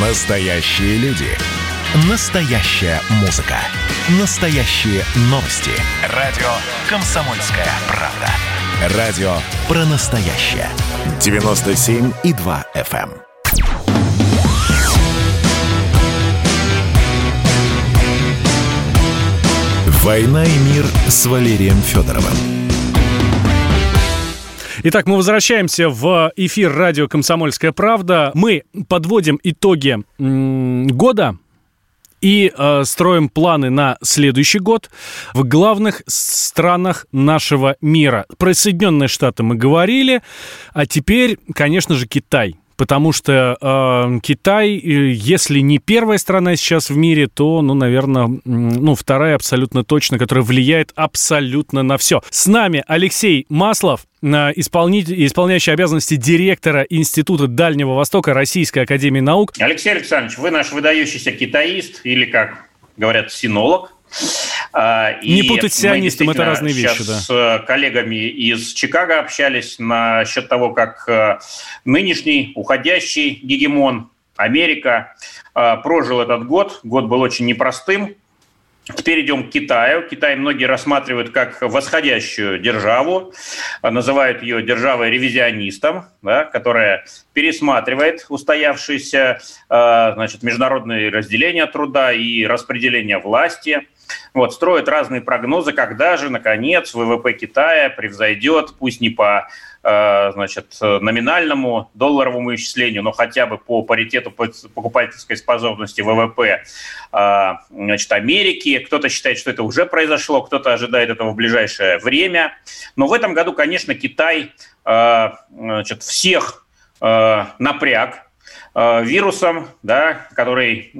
Настоящие люди. Настоящая музыка. Настоящие новости. Радио «Комсомольская правда». Радио про настоящее. 97,2 FM. «Война и мир» с Валерием Федоровым. Итак, мы возвращаемся в эфир радио «Комсомольская правда». Мы подводим итоги года и э, строим планы на следующий год в главных странах нашего мира. Про Соединенные Штаты мы говорили, а теперь, конечно же, Китай – потому что э, Китай, если не первая страна сейчас в мире, то, ну, наверное, ну, вторая абсолютно точно, которая влияет абсолютно на все. С нами Алексей Маслов, э, исполнитель, исполняющий обязанности директора Института Дальнего Востока Российской Академии Наук. Алексей Александрович, вы наш выдающийся китаист или, как говорят, синолог. А, и Не путать с сионистом, это разные вещи, да. с э, коллегами из Чикаго общались насчет того, как э, нынешний уходящий гегемон Америка э, прожил этот год. Год был очень непростым. Теперь идем к Китаю. Китай многие рассматривают как восходящую державу, называют ее державой ревизионистом, да, которая пересматривает устоявшиеся значит, международные разделения труда и распределение власти – вот, строят разные прогнозы, когда же, наконец, ВВП Китая превзойдет, пусть не по э, значит, номинальному долларовому исчислению, но хотя бы по паритету покупательской способности ВВП э, значит, Америки. Кто-то считает, что это уже произошло, кто-то ожидает этого в ближайшее время. Но в этом году, конечно, Китай э, значит, всех напряг, вирусом, да, который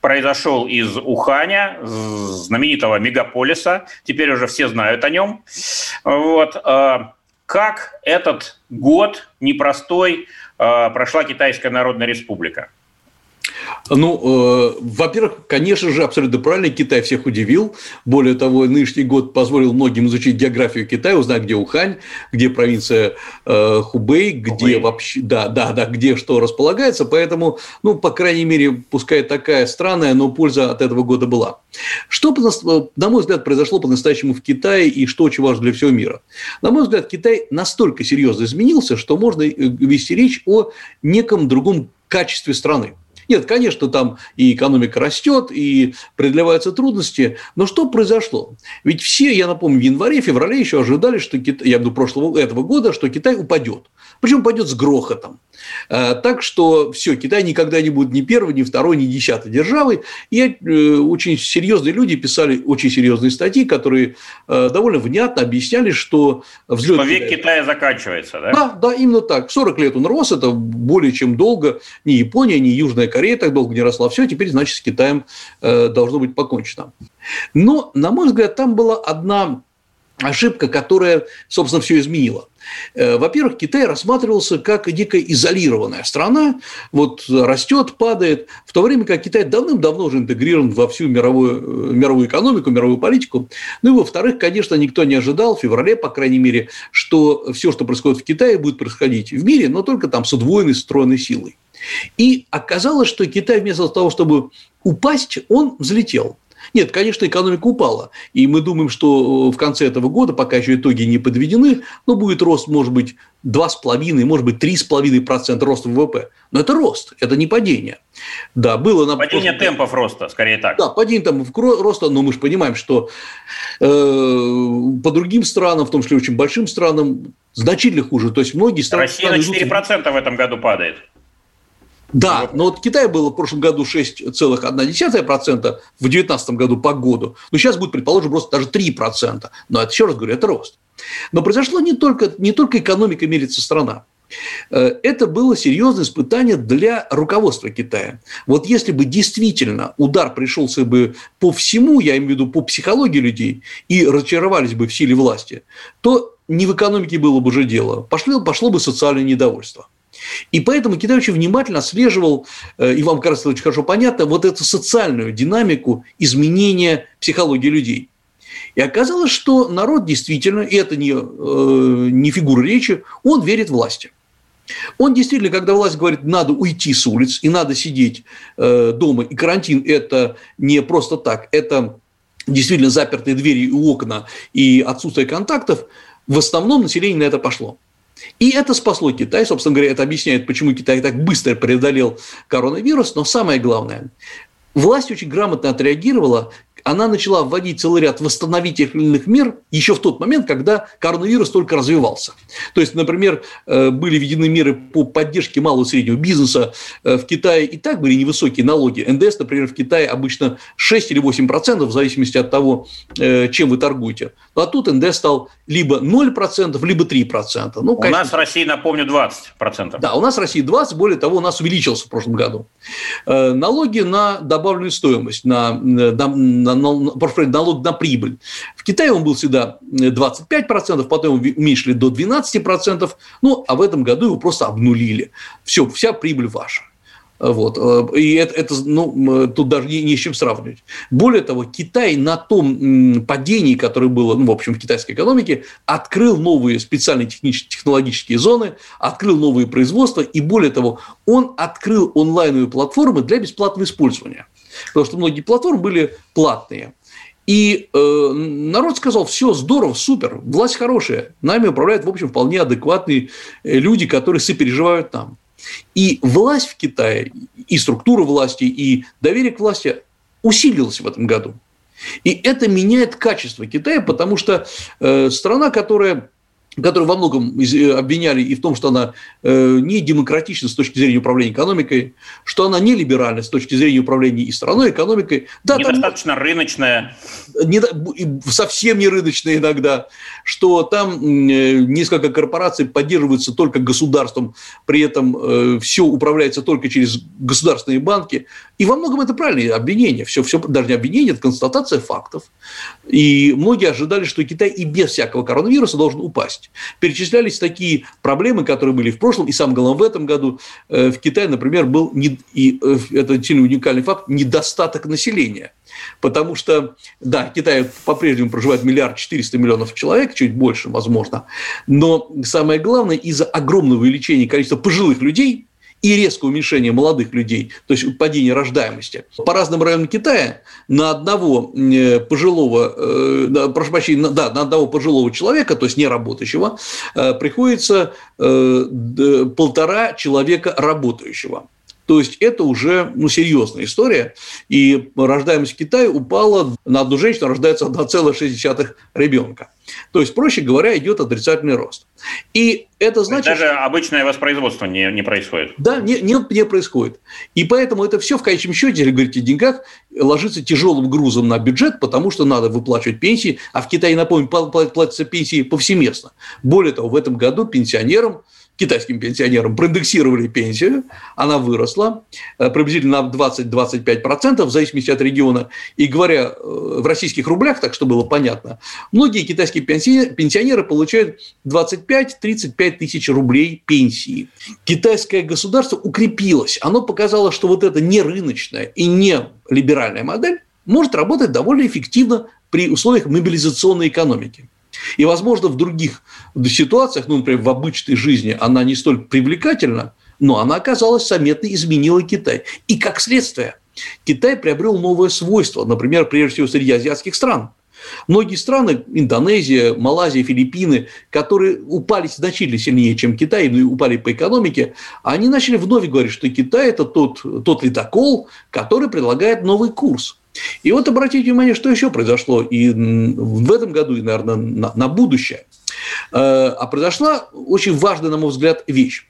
произошел из Уханя, знаменитого мегаполиса. Теперь уже все знают о нем. Вот. Э, как этот год непростой э, прошла Китайская Народная Республика? Ну, э, во-первых, конечно же, абсолютно правильно, Китай всех удивил. Более того, нынешний год позволил многим изучить географию Китая, узнать, где Ухань, где провинция э, Хубей, где Хубей. вообще, да, да, да, где что располагается. Поэтому, ну, по крайней мере, пускай такая странная, но польза от этого года была. Что, на мой взгляд, произошло по-настоящему в Китае и что очень важно для всего мира? На мой взгляд, Китай настолько серьезно изменился, что можно э, вести речь о неком другом качестве страны. Нет, конечно, там и экономика растет, и преодолеваются трудности, но что произошло? Ведь все, я напомню, в январе, феврале еще ожидали, что Китай, я думаю, прошлого этого года, что Китай упадет. Причем упадет с грохотом. Э, так что все, Китай никогда не будет ни первой, ни второй, ни десятой державой. И э, очень серьезные люди писали очень серьезные статьи, которые э, довольно внятно объясняли, что взлет... Что век Китая заканчивается, да? Да, да, именно так. 40 лет он рос, это более чем долго. Ни Япония, ни Южная Корея так долго не росла. Все, теперь, значит, с Китаем должно быть покончено. Но, на мой взгляд, там была одна ошибка, которая, собственно, все изменила. Э, во-первых, Китай рассматривался как дико изолированная страна, вот растет, падает, в то время как Китай давным-давно уже интегрирован во всю мировую, э, мировую экономику, мировую политику. Ну и во-вторых, конечно, никто не ожидал, в феврале, по крайней мере, что все, что происходит в Китае, будет происходить в мире, но только там с удвоенной, стройной силой. И оказалось, что Китай вместо того, чтобы упасть, он взлетел. Нет, конечно, экономика упала. И мы думаем, что э, в конце этого года, пока еще итоги не подведены, ну, будет рост, может быть, 2,5, может быть, 3,5% роста ВВП. Но это рост, это не падение. Да, было на Падение прошлом... темпов роста, скорее так. Да, падение темпов роста, но мы же понимаем, что э, по другим странам, в том числе очень большим странам, значительно хуже. То есть многие страны... Россия на 4% идут... в этом году падает. Да, но вот Китай было в прошлом году 6,1%, в 2019 году по году. Но сейчас будет, предположим, просто даже 3%. Но это, еще раз говорю, это рост. Но произошло не только, не только экономика мерится страна. Э, это было серьезное испытание для руководства Китая. Вот если бы действительно удар пришелся бы по всему, я имею в виду по психологии людей, и разочаровались бы в силе власти, то не в экономике было бы уже дело. Пошло, пошло бы социальное недовольство. И поэтому Китай очень внимательно отслеживал, э, и вам кажется очень хорошо понятно, вот эту социальную динамику изменения психологии людей. И оказалось, что народ действительно, и это не, э, не фигура речи, он верит власти. Он действительно, когда власть говорит, надо уйти с улиц и надо сидеть э, дома, и карантин – это не просто так, это действительно запертые двери и окна и отсутствие контактов, в основном население на это пошло. И это спасло Китай. Собственно говоря, это объясняет, почему Китай так быстро преодолел коронавирус. Но самое главное, власть очень грамотно отреагировала она начала вводить целый ряд восстановительных мер еще в тот момент, когда коронавирус только развивался. То есть, например, э, были введены меры по поддержке малого и среднего бизнеса. Э, в Китае и так были невысокие налоги. НДС, например, в Китае обычно 6 или 8 процентов, в зависимости от того, э, чем вы торгуете. А тут НДС стал либо 0 процентов, либо 3 процента. Ну, у конечно... нас в России, напомню, 20 процентов. Да, у нас в России 20, более того, у нас увеличился в прошлом году. Налоги на добавленную стоимость, на, на, на налог на прибыль. В Китае он был всегда 25%, потом его уменьшили до 12%, ну, а в этом году его просто обнулили. Все, вся прибыль ваша. Вот. И это, это ну, тут даже не, не с чем сравнивать. Более того, Китай на том падении, которое было, ну, в общем, в китайской экономике, открыл новые специальные технологические зоны, открыл новые производства, и более того, он открыл онлайновые платформы для бесплатного использования потому что многие платформы были платные. И э, народ сказал, все здорово, супер, власть хорошая, нами управляют, в общем, вполне адекватные э, люди, которые сопереживают нам. И власть в Китае, и структура власти, и доверие к власти усилилась в этом году. И это меняет качество Китая, потому что э, страна, которая которую во многом э, обвиняли и в том, что она э, не демократична с точки зрения управления экономикой, что она не либеральна с точки зрения управления и страной, экономикой. Да, Недостаточно там, рыночная. Не, совсем не рыночная иногда, что там э, несколько корпораций поддерживаются только государством, при этом все управляется только через государственные банки. И во многом это правильное обвинение. Все, все даже не обвинение, это констатация фактов. И многие ожидали, что Китай и без всякого коронавируса должен упасть. Перечислялись такие проблемы, которые были в прошлом, и самое главное в этом году э, в Китае, например, был, не, и э, это сильно уникальный факт, недостаток населения. Потому что, да, в Китае по-прежнему проживает миллиард четыреста миллионов человек, чуть больше, возможно. Но самое главное, из-за огромного увеличения количества пожилых людей, и резкое уменьшение молодых людей, то есть падение рождаемости. По разным районам Китая на одного э, пожилого, э, прошу прощения, да, на одного пожилого человека, то есть не работающего, э, приходится полтора человека работающего. То есть это уже ну, серьезная история. И рождаемость в Китае упала на одну женщину, рождается 1,6 ребенка. То есть, проще говоря, идет отрицательный рост. И это значит... Даже обычное воспроизводство не, не происходит. Да, не, не, не происходит. И поэтому это все в конечном счете, если говорить о деньгах, ложится тяжелым грузом на бюджет, потому что надо выплачивать пенсии. А в Китае, напомню, платятся пенсии повсеместно. Более того, в этом году пенсионерам китайским пенсионерам проиндексировали пенсию, она выросла э, приблизительно на 20-25%, в зависимости от региона. И говоря э, в российских рублях, так что было понятно, многие китайские пенсионеры получают 25-35 тысяч рублей пенсии. Китайское государство укрепилось. Оно показало, что вот эта не рыночная и не либеральная модель может работать довольно эффективно при условиях мобилизационной экономики. И, возможно, в других ситуациях, ну, например, в обычной жизни она не столь привлекательна, но она оказалась заметно изменила Китай. И как следствие, Китай приобрел новое свойство, например, прежде всего среди азиатских стран. Многие страны, Индонезия, Малайзия, Филиппины, которые упали значительно сильнее, чем Китай, ну и упали по экономике, они начали вновь говорить, что Китай – это тот, тот ледокол, который предлагает новый курс. И вот обратите внимание, что еще произошло и в этом году, и, наверное, на, на будущее. Э, а произошла очень важная, на мой взгляд, вещь.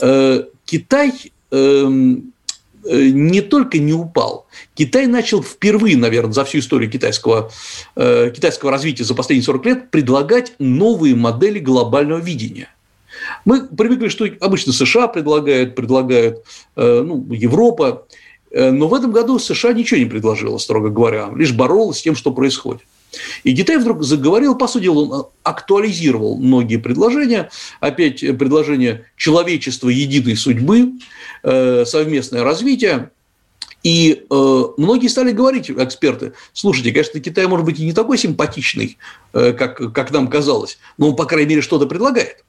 Э, Китай эм, э, не только не упал, Китай начал впервые, наверное, за всю историю китайского, китайского развития за последние 40 лет предлагать новые модели глобального видения. Мы привыкли, что обычно США предлагают, предлагают ну, Европа. Э, но в этом году США ничего не предложила, строго говоря, лишь боролась с тем, что происходит. И Китай вдруг заговорил, по сути он актуализировал многие предложения. Опять предложение человечества единой судьбы, э, совместное развитие. И э, многие стали говорить, эксперты, слушайте, конечно, Китай может быть и не такой симпатичный, как, как нам казалось, но он, по крайней мере, что-то предлагает.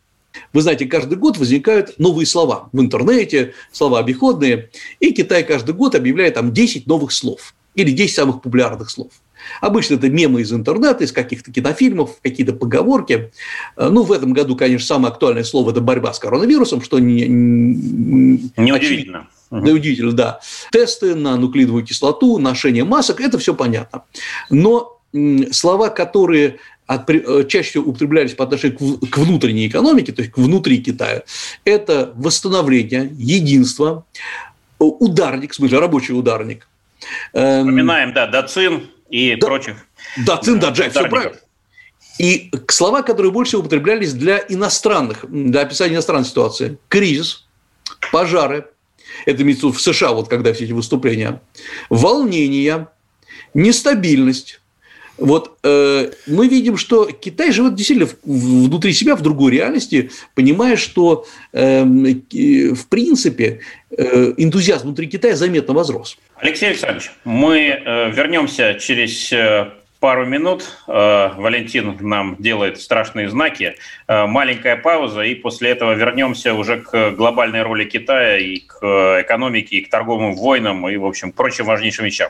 Вы знаете, каждый год возникают новые слова в интернете, слова обиходные, и Китай каждый год объявляет там 10 новых слов или 10 самых популярных слов. Обычно это мемы из интернета, из каких-то кинофильмов, какие-то поговорки. Э, ну, в этом году, конечно, самое актуальное слово – это борьба с коронавирусом, что не, Неудивительно. Неудивительно, да. Тесты на нуклеиновую кислоту, ношение масок – это все понятно. Но слова, которые от, э, чаще всего употреблялись по отношению к, к внутренней экономике, то есть к внутри Китая, это восстановление, единство, ударник, в смысле рабочий ударник. Эм, Вспоминаем, да, Дацин и да, прочих. Дацин, Даджай, все правильно. И слова, которые больше употреблялись для иностранных, для описания иностранной ситуации. Кризис, пожары, это имеется в США, вот когда все эти выступления, волнение, нестабильность, вот э, мы видим, что Китай живет действительно внутри себя, в другой реальности, понимая, что э, в принципе э, энтузиазм внутри Китая заметно возрос. Алексей Александрович, мы э, вернемся через э, пару минут. Э, Валентин нам делает страшные знаки. Э, маленькая пауза, и после этого вернемся уже к глобальной роли Китая и к экономике, и к торговым войнам, и, в общем, прочим важнейшим вещам.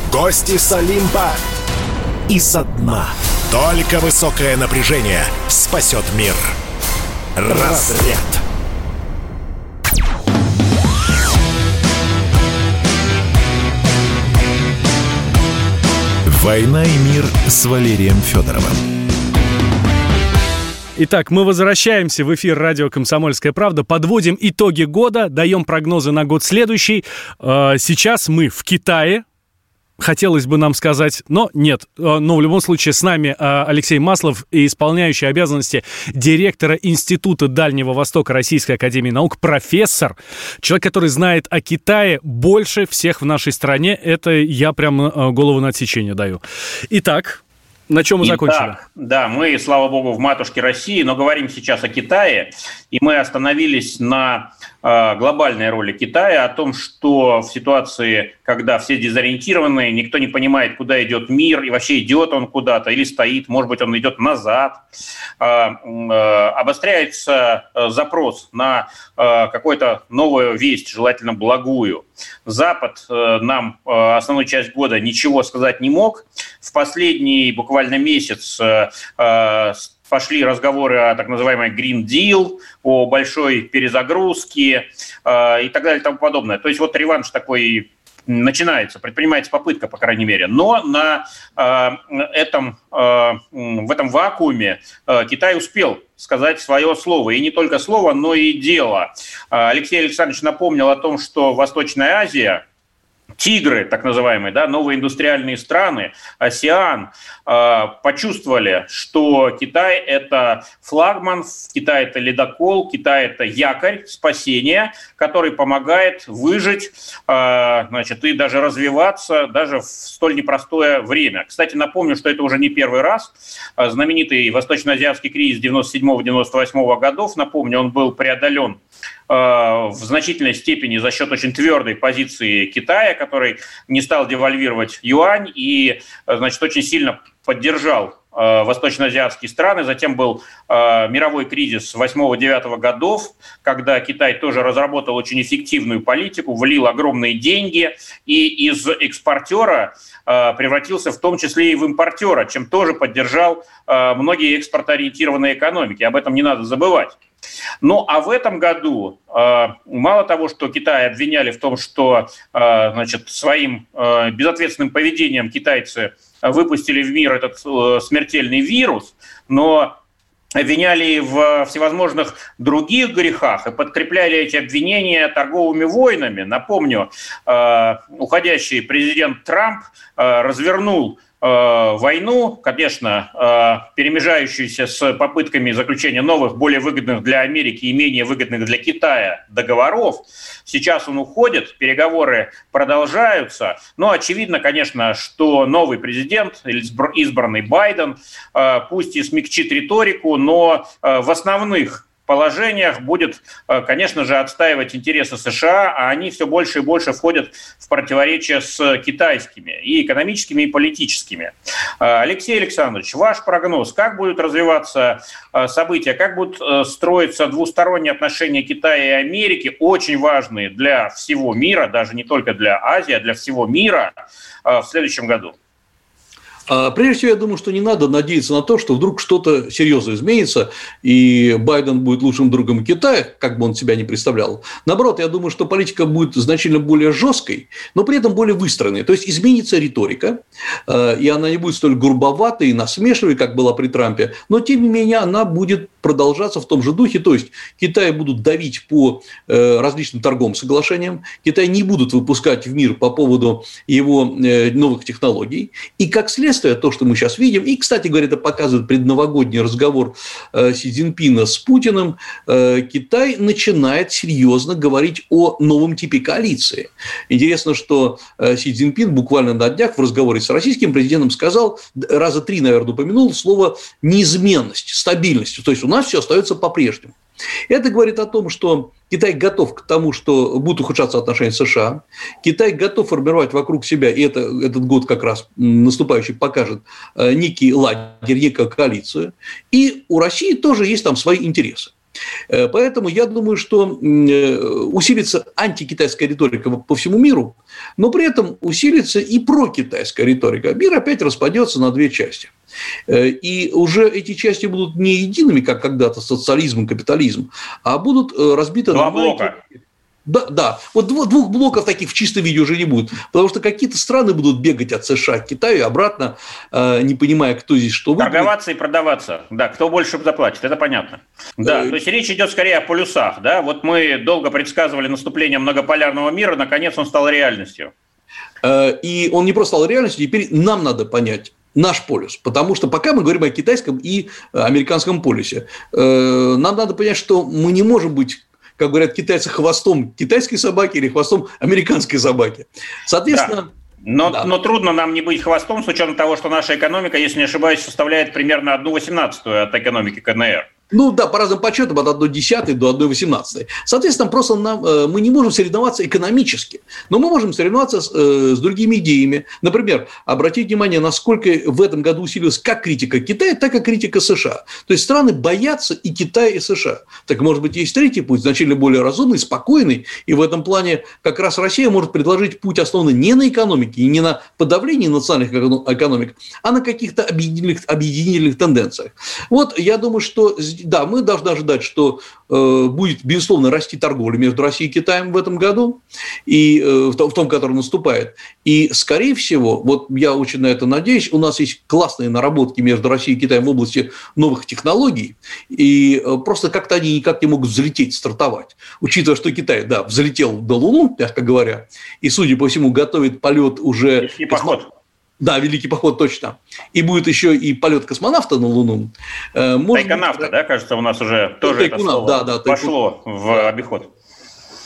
Гости с Олимпа и со дна. Только высокое напряжение спасет мир. Разряд. «Война и мир» с Валерием Федоровым. Итак, мы возвращаемся в эфир радио «Комсомольская правда», подводим итоги года, даем прогнозы на год следующий. Э, сейчас мы в Китае, хотелось бы нам сказать, но нет. Э, но в любом случае с нами э, Алексей Маслов, исполняющий обязанности директора Института Дальнего Востока Российской Академии Наук, профессор, человек, который знает о Китае больше всех в нашей стране. Это я прям э, голову на отсечение даю. Итак, на чем мы Итак, закончили? Да, мы, слава богу, в матушке России, но говорим сейчас о Китае, и мы остановились на э, глобальной роли Китая, о том, что в ситуации, когда все дезориентированы, никто не понимает, куда идет мир, и вообще идет он куда-то или стоит, может быть, он идет назад, э, э, обостряется э, запрос на э, какую-то новую весть, желательно благую. Запад э, нам э, основную часть года ничего сказать не мог. В последний буквально месяц э, пошли разговоры о так называемой Green Deal, о большой перезагрузке и так далее и тому подобное. То есть вот реванш такой начинается, предпринимается попытка, по крайней мере. Но на э, этом, э, в этом вакууме э, Китай успел сказать свое слово. И не только слово, но и дело. Алексей Александрович напомнил о том, что Восточная Азия – тигры, так называемые, да, новые индустриальные страны, АСИАН, э, почувствовали, что Китай – это флагман, Китай – это ледокол, Китай – это якорь спасения, который помогает выжить э, значит, и даже развиваться даже в столь непростое время. Кстати, напомню, что это уже не первый раз. Знаменитый восточноазиатский кризис 97-98 годов, напомню, он был преодолен в значительной степени за счет очень твердой позиции Китая, который не стал девальвировать юань и, э, значит, очень сильно поддержал э, восточноазиатские страны. Затем был мировой кризис 8-9 годов, когда Китай тоже разработал очень эффективную политику, влил огромные деньги и из экспортера превратился в том числе и в импортера, чем тоже поддержал многие экспортоориентированные экономики. Об этом не надо забывать. Ну, а в этом году э, мало того, что Китай обвиняли в том, что э, значит, своим э, безответственным поведением китайцы выпустили в мир этот смертельный вирус, но обвиняли в всевозможных других грехах и подкрепляли эти обвинения торговыми войнами. Напомню, уходящий президент Трамп развернул войну, конечно, э, перемежающуюся с попытками заключения новых, более выгодных для Америки и менее выгодных для Китая договоров. Сейчас он уходит, переговоры продолжаются. Но очевидно, конечно, что новый президент, избранный Байден, э, пусть и смягчит риторику, но э, в основных положениях будет, э, конечно же, отстаивать интересы США, а они все больше и больше входят в противоречие с китайскими, и экономическими, и политическими. Э, Алексей Александрович, ваш прогноз, как будут развиваться э, события, как будут строиться двусторонние отношения Китая и Америки, очень важные для всего мира, даже не только для Азии, а для всего мира в следующем году? А, прежде всего, я думаю, что не надо надеяться на то, что вдруг что-то серьезно изменится, и Байден будет лучшим другом Китая, как бы он себя не представлял. Наоборот, я думаю, что политика будет значительно более жесткой, но при этом более выстроенной. То есть изменится риторика, а, и она не будет столь грубоватой и насмешливой, как была при Трампе, но тем не менее она будет продолжаться в том же духе. То есть Китай будут давить по э, различным торговым соглашениям, Китай не будут выпускать в мир по поводу его э, новых технологий, и как следствие следствие, то, что мы сейчас видим, и, кстати говоря, это показывает предновогодний разговор э, Си Цзиньпина с Путиным, э, Китай начинает серьезно говорить о новом типе коалиции. Интересно, что э, Си Цзиньпин буквально на днях в разговоре с российским президентом сказал, раза три, наверное, упомянул слово неизменность, стабильность. То есть у нас все остается по-прежнему. Это говорит о том, что Китай готов к тому, что будут ухудшаться отношения с США. Китай готов формировать вокруг себя, и это, этот год как раз наступающий покажет, э, некий лагерь, некую коалицию. И у России тоже есть там свои интересы. Э, поэтому я думаю, что э, усилится антикитайская риторика по всему миру, но при этом усилится и прокитайская риторика. Мир опять распадется на две части. Э, и уже эти части будут не едиными, как когда-то социализм и капитализм, а будут разбиты Два на блока. Да, да. Вот двух блоков таких в чистом виде уже не будет. Потому что какие-то страны будут бегать от США к Китаю и обратно, э, не понимая, кто здесь что выиграет. Торговаться и продаваться. Да, кто больше заплатит, это понятно. Да, э, то есть речь идет скорее о полюсах. Да? Вот мы долго предсказывали наступление многополярного мира, наконец он стал реальностью. Э, и он не просто стал реальностью, теперь нам надо понять, наш полюс. Потому что пока мы говорим о китайском и американском полюсе, нам надо понять, что мы не можем быть как говорят китайцы, хвостом китайской собаки или хвостом американской собаки. Соответственно, да. Но, да. но трудно нам не быть хвостом с учетом того, что наша экономика, если не ошибаюсь, составляет примерно 1,18 от экономики КНР. Ну да, по разным подсчетам от 1,10 до 1,18. Соответственно, просто нам, э, мы не можем соревноваться экономически, но мы можем соревноваться с, э, с другими идеями. Например, обратить внимание, насколько в этом году усилилась как критика Китая, так и критика США. То есть страны боятся и Китая, и США. Так может быть, есть третий путь, значительно более разумный, спокойный, и в этом плане как раз Россия может предложить путь, основанный не на экономике и не на подавлении национальных экономик, а на каких-то объединительных, объединительных тенденциях. Вот я думаю, что да, мы должны ожидать, что э, будет, безусловно, расти торговля между Россией и Китаем в этом году, и, э, в, том, в том, который наступает. И, скорее всего, вот я очень на это надеюсь, у нас есть классные наработки между Россией и Китаем в области новых технологий, и э, просто как-то они никак не могут взлететь, стартовать. Учитывая, что Китай, да, взлетел до Луны, мягко говоря, и, судя по всему, готовит полет уже... Поход. Да, Великий поход точно. И будет еще и полет космонавта на Луну. Э, может Тайконавта, быть, да, кажется, у нас уже тоже тайкунав, это слово да, да, пошло тайкун... в обиход.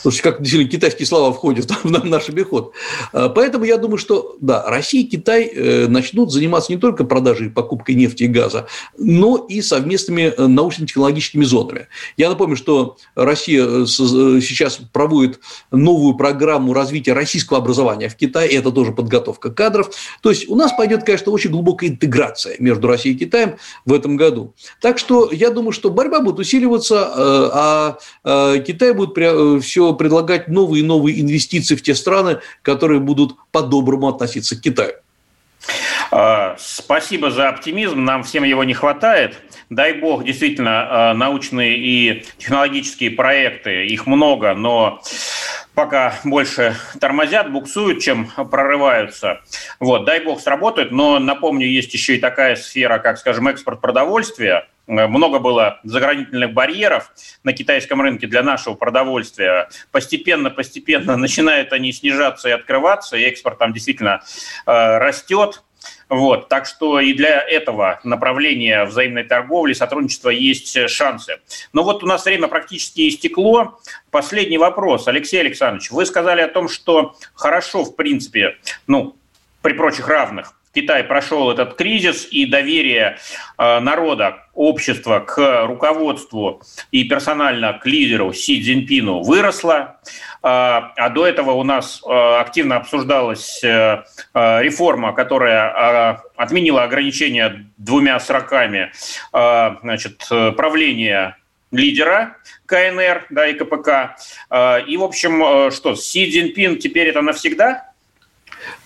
Слушайте, как действительно китайские слова входят в наш обиход. А, поэтому я думаю, что да, Россия и Китай э, начнут заниматься не только продажей и покупкой нефти и газа, но и совместными э, научно-технологическими зонами. Я напомню, что Россия э, сейчас проводит новую программу развития российского образования в Китае, это тоже подготовка кадров. То есть у нас пойдет, конечно, очень глубокая интеграция между Россией и Китаем в этом году. Так что я думаю, что борьба будет усиливаться, а Китай будет все предлагать новые и новые инвестиции в те страны, которые будут по-доброму относиться к Китаю. А, спасибо за оптимизм, нам всем его не хватает. Дай бог, действительно, а, научные и технологические проекты, их много, но пока больше тормозят, буксуют, чем прорываются. Вот, дай бог сработают, но напомню, есть еще и такая сфера, как, скажем, экспорт продовольствия, много было заградительных барьеров на китайском рынке для нашего продовольствия. Постепенно-постепенно начинают они снижаться и открываться, и экспорт там действительно э, растет. Вот, так что и для этого направления взаимной торговли, сотрудничества есть шансы. Но вот у нас время практически истекло. Последний вопрос. Алексей Александрович, вы сказали о том, что хорошо, в принципе, ну, при прочих равных, Китай прошел этот кризис, и доверие э, народа, общества к руководству и персонально к лидеру Си Цзиньпину выросло. Э, а до этого у нас э, активно обсуждалась реформа, которая отменила ограничения двумя сроками значит, правления лидера КНР да, и КПК. И, в общем, что, Си Цзиньпин теперь это навсегда?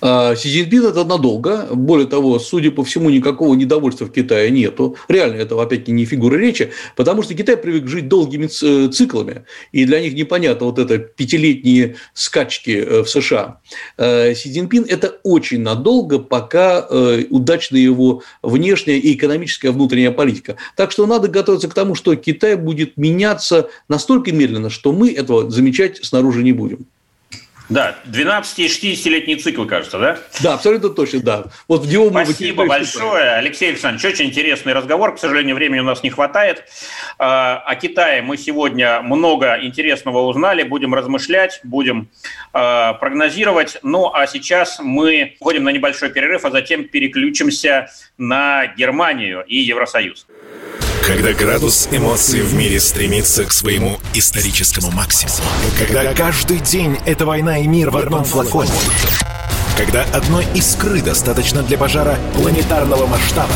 А Си Цзиньпин это надолго. Более того, судя по всему, никакого недовольства в Китае нету. Реально, это опять-таки не фигура речи, потому что Китай привык жить долгими э, циклами, и для них непонятно вот это пятилетние скачки э, в США. Э, Си Цзиньпин – это очень надолго, пока удачна его внешняя и экономическая внутренняя политика. Так что надо готовиться к тому, что Китай будет меняться настолько медленно, что мы этого замечать снаружи не будем. Да, 12 и 60-летний цикл, кажется, да? Да, абсолютно точно, да. Вот в него Спасибо большое, Алексей Александрович. Очень интересный разговор. К сожалению, времени у нас не хватает. А, о Китае мы сегодня много интересного узнали. Будем размышлять, будем а, прогнозировать. Ну, а сейчас мы уходим на небольшой перерыв, а затем переключимся на Германию и Евросоюз. Когда градус эмоций в мире стремится к своему историческому максимуму. Когда каждый день это война и мир в одном флаконе. Когда одной искры достаточно для пожара планетарного масштаба.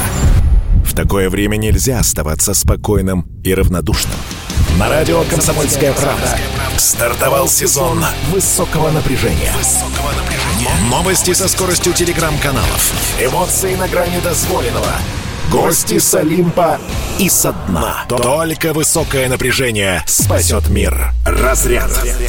В такое время нельзя оставаться спокойным и равнодушным. На радио «Комсомольская правда» стартовал сезон высокого напряжения. Новости со скоростью телеграм-каналов. Эмоции на грани дозволенного – Гости с Олимпа и со дна. Только высокое напряжение спасет мир. Разряд. Разряд.